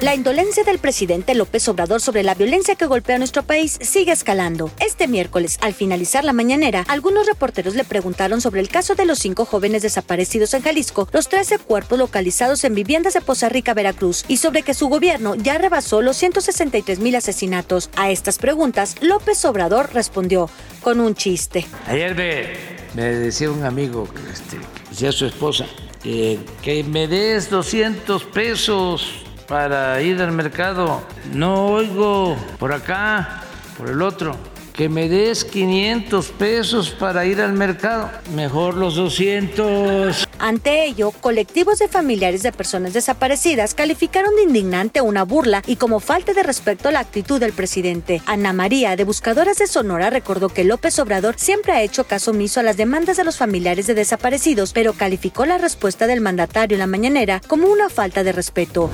La indolencia del presidente López Obrador sobre la violencia que golpea nuestro país sigue escalando. Este miércoles, al finalizar la mañanera, algunos reporteros le preguntaron sobre el caso de los cinco jóvenes desaparecidos en Jalisco, los 13 cuerpos localizados en viviendas de Poza Rica, Veracruz, y sobre que su gobierno ya rebasó los 163 mil asesinatos. A estas preguntas, López Obrador respondió con un chiste. Ayer me, me decía un amigo, este, decía su esposa, eh, que me des 200 pesos para ir al mercado. No oigo por acá, por el otro. Que me des 500 pesos para ir al mercado. Mejor los 200. Ante ello, colectivos de familiares de personas desaparecidas calificaron de indignante una burla y como falta de respeto a la actitud del presidente. Ana María, de Buscadoras de Sonora, recordó que López Obrador siempre ha hecho caso omiso a las demandas de los familiares de desaparecidos, pero calificó la respuesta del mandatario en la mañanera como una falta de respeto.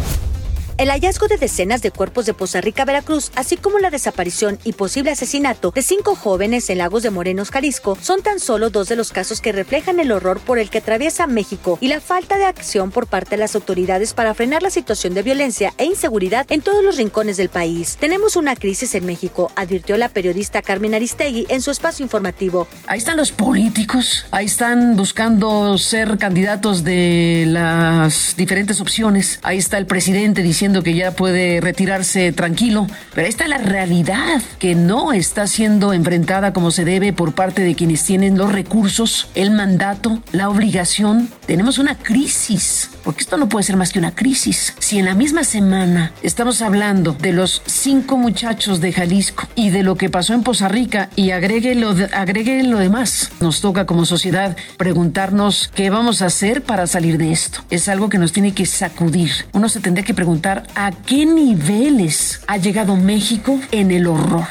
El hallazgo de decenas de cuerpos de Poza Rica, Veracruz, así como la desaparición y posible asesinato de cinco jóvenes en Lagos de Morenos, Jalisco, son tan solo dos de los casos que reflejan el horror por el que atraviesa México y la falta de acción por parte de las autoridades para frenar la situación de violencia e inseguridad en todos los rincones del país. Tenemos una crisis en México, advirtió la periodista Carmen Aristegui en su espacio informativo. Ahí están los políticos, ahí están buscando ser candidatos de las diferentes opciones. Ahí está el presidente diciendo que ya puede retirarse tranquilo, pero ahí está la realidad que no está siendo enfrentada como se debe por parte de quienes tienen los recursos, el mandato, la obligación. Tenemos una crisis, porque esto no puede ser más que una crisis. Si en la misma semana estamos hablando de los cinco muchachos de Jalisco y de lo que pasó en Poza Rica y agregue lo, agregue lo demás, nos toca como sociedad preguntarnos qué vamos a hacer para salir de esto. Es algo que nos tiene que sacudir. Uno se tendría que preguntar a qué niveles ha llegado México en el horror.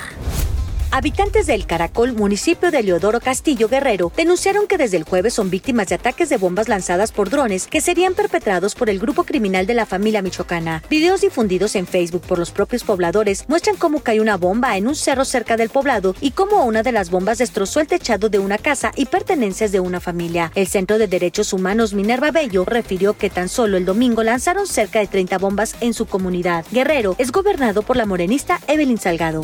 Habitantes del Caracol, municipio de Leodoro Castillo Guerrero, denunciaron que desde el jueves son víctimas de ataques de bombas lanzadas por drones que serían perpetrados por el grupo criminal de la familia michoacana. Videos difundidos en Facebook por los propios pobladores muestran cómo cae una bomba en un cerro cerca del poblado y cómo una de las bombas destrozó el techado de una casa y pertenencias de una familia. El Centro de Derechos Humanos Minerva Bello refirió que tan solo el domingo lanzaron cerca de 30 bombas en su comunidad. Guerrero es gobernado por la morenista Evelyn Salgado.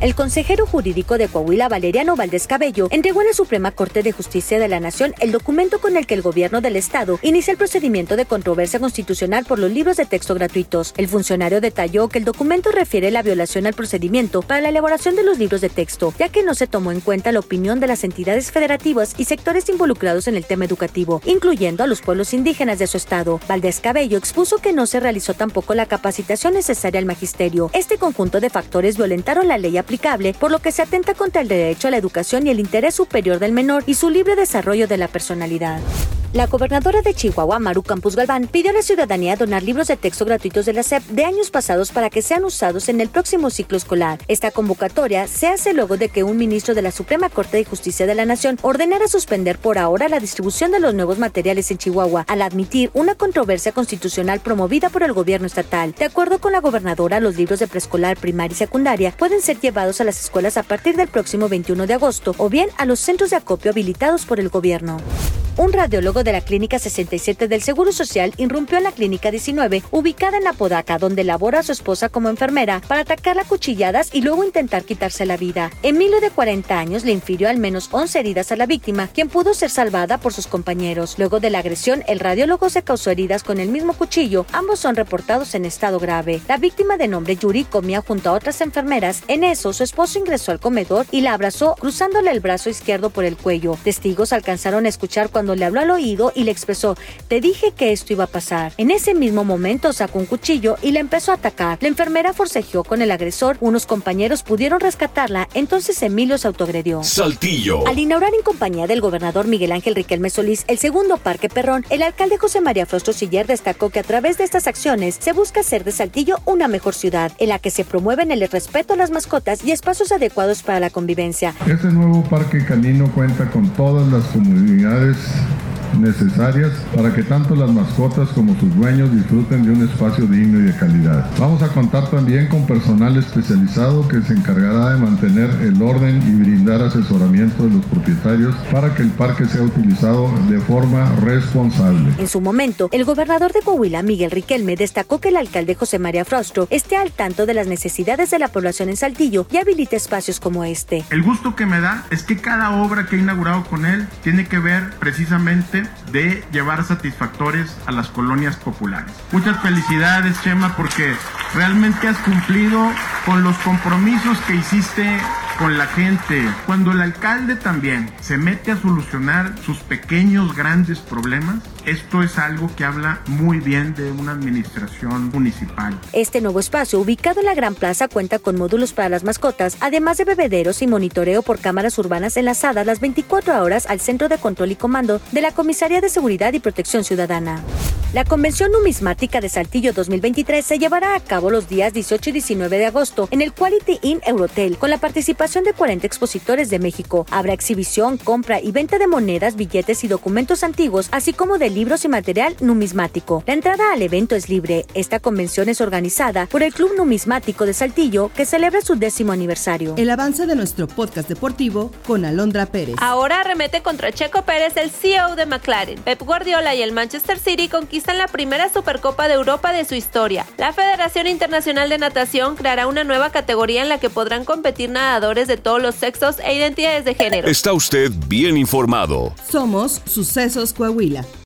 El consejero jurídico de Coahuila, Valeriano Valdés Cabello, entregó en la Suprema Corte de Justicia de la Nación el documento con el que el gobierno del Estado inicia el procedimiento de controversia constitucional por los libros de texto gratuitos. El funcionario detalló que el documento refiere la violación al procedimiento para la elaboración de los libros de texto, ya que no se tomó en cuenta la opinión de las entidades federativas y sectores involucrados en el tema educativo, incluyendo a los pueblos indígenas de su estado. Valdés Cabello expuso que no se realizó tampoco la capacitación necesaria al magisterio. Este conjunto de factores violentaron la ley aplicable, por lo que se atenta contra el derecho a la educación y el interés superior del menor y su libre desarrollo de la personalidad. La gobernadora de Chihuahua, Maru Campus Galván, pidió a la ciudadanía donar libros de texto gratuitos de la SEP de años pasados para que sean usados en el próximo ciclo escolar. Esta convocatoria se hace luego de que un ministro de la Suprema Corte de Justicia de la Nación ordenara suspender por ahora la distribución de los nuevos materiales en Chihuahua, al admitir una controversia constitucional promovida por el gobierno estatal. De acuerdo con la gobernadora, los libros de preescolar, primaria y secundaria pueden ser llevados a las escuelas a partir del próximo 21 de agosto o bien a los centros de acopio habilitados por el gobierno. Un radiólogo de la Clínica 67 del Seguro Social irrumpió en la Clínica 19, ubicada en Apodaca, donde labora a su esposa como enfermera, para atacarla a cuchilladas y luego intentar quitarse la vida. Emilio, de 40 años, le infirió al menos 11 heridas a la víctima, quien pudo ser salvada por sus compañeros. Luego de la agresión, el radiólogo se causó heridas con el mismo cuchillo. Ambos son reportados en estado grave. La víctima de nombre Yuri comía junto a otras enfermeras. En eso, su esposo ingresó al comedor y la abrazó, cruzándole el brazo izquierdo por el cuello. Testigos alcanzaron a escuchar cuando le habló al oído y le expresó, te dije que esto iba a pasar. En ese mismo momento sacó un cuchillo y le empezó a atacar. La enfermera forcejeó con el agresor, unos compañeros pudieron rescatarla, entonces Emilio se autogredió. Saltillo. Al inaugurar en compañía del gobernador Miguel Ángel Riquelme Solís el segundo Parque Perrón, el alcalde José María Frostro Siller destacó que a través de estas acciones se busca hacer de Saltillo una mejor ciudad, en la que se promueven el respeto a las mascotas y espacios adecuados para la convivencia. Este nuevo parque canino cuenta con todas las comunidades necesarias para que tanto las mascotas como sus dueños disfruten de un espacio digno y de calidad. Vamos a contar también con personal especializado que se encargará de mantener el orden y brindar asesoramiento de los propietarios para que el parque sea utilizado de forma responsable. En su momento, el gobernador de Coahuila, Miguel Riquelme, destacó que el alcalde José María Frostro esté al tanto de las necesidades de la población en Saltillo y habilite espacios como este. El gusto que me da es que cada obra que he inaugurado con él tiene que ver precisamente de llevar satisfactores a las colonias populares. Muchas felicidades, Chema, porque realmente has cumplido con los compromisos que hiciste con la gente. Cuando el alcalde también se mete a solucionar sus pequeños, grandes problemas, esto es algo que habla muy bien de una administración municipal. Este nuevo espacio, ubicado en la Gran Plaza, cuenta con módulos para las mascotas, además de bebederos y monitoreo por cámaras urbanas enlazadas las 24 horas al Centro de Control y Comando de la Comisaría de Seguridad y Protección Ciudadana. La Convención Numismática de Saltillo 2023 se llevará a cabo los días 18 y 19 de agosto en el Quality Inn Eurotel con la participación de 40 expositores de México. Habrá exhibición, compra y venta de monedas, billetes y documentos antiguos, así como de libros y material numismático. La entrada al evento es libre. Esta convención es organizada por el Club Numismático de Saltillo que celebra su décimo aniversario. El avance de nuestro podcast deportivo con Alondra Pérez. Ahora arremete contra Checo Pérez, el CEO de McLaren. Pep Guardiola y el Manchester City conquistan la primera Supercopa de Europa de su historia. La Federación Internacional de Natación creará una nueva categoría en la que podrán competir nadadores de todos los sexos e identidades de género. Está usted bien informado. Somos Sucesos Coahuila.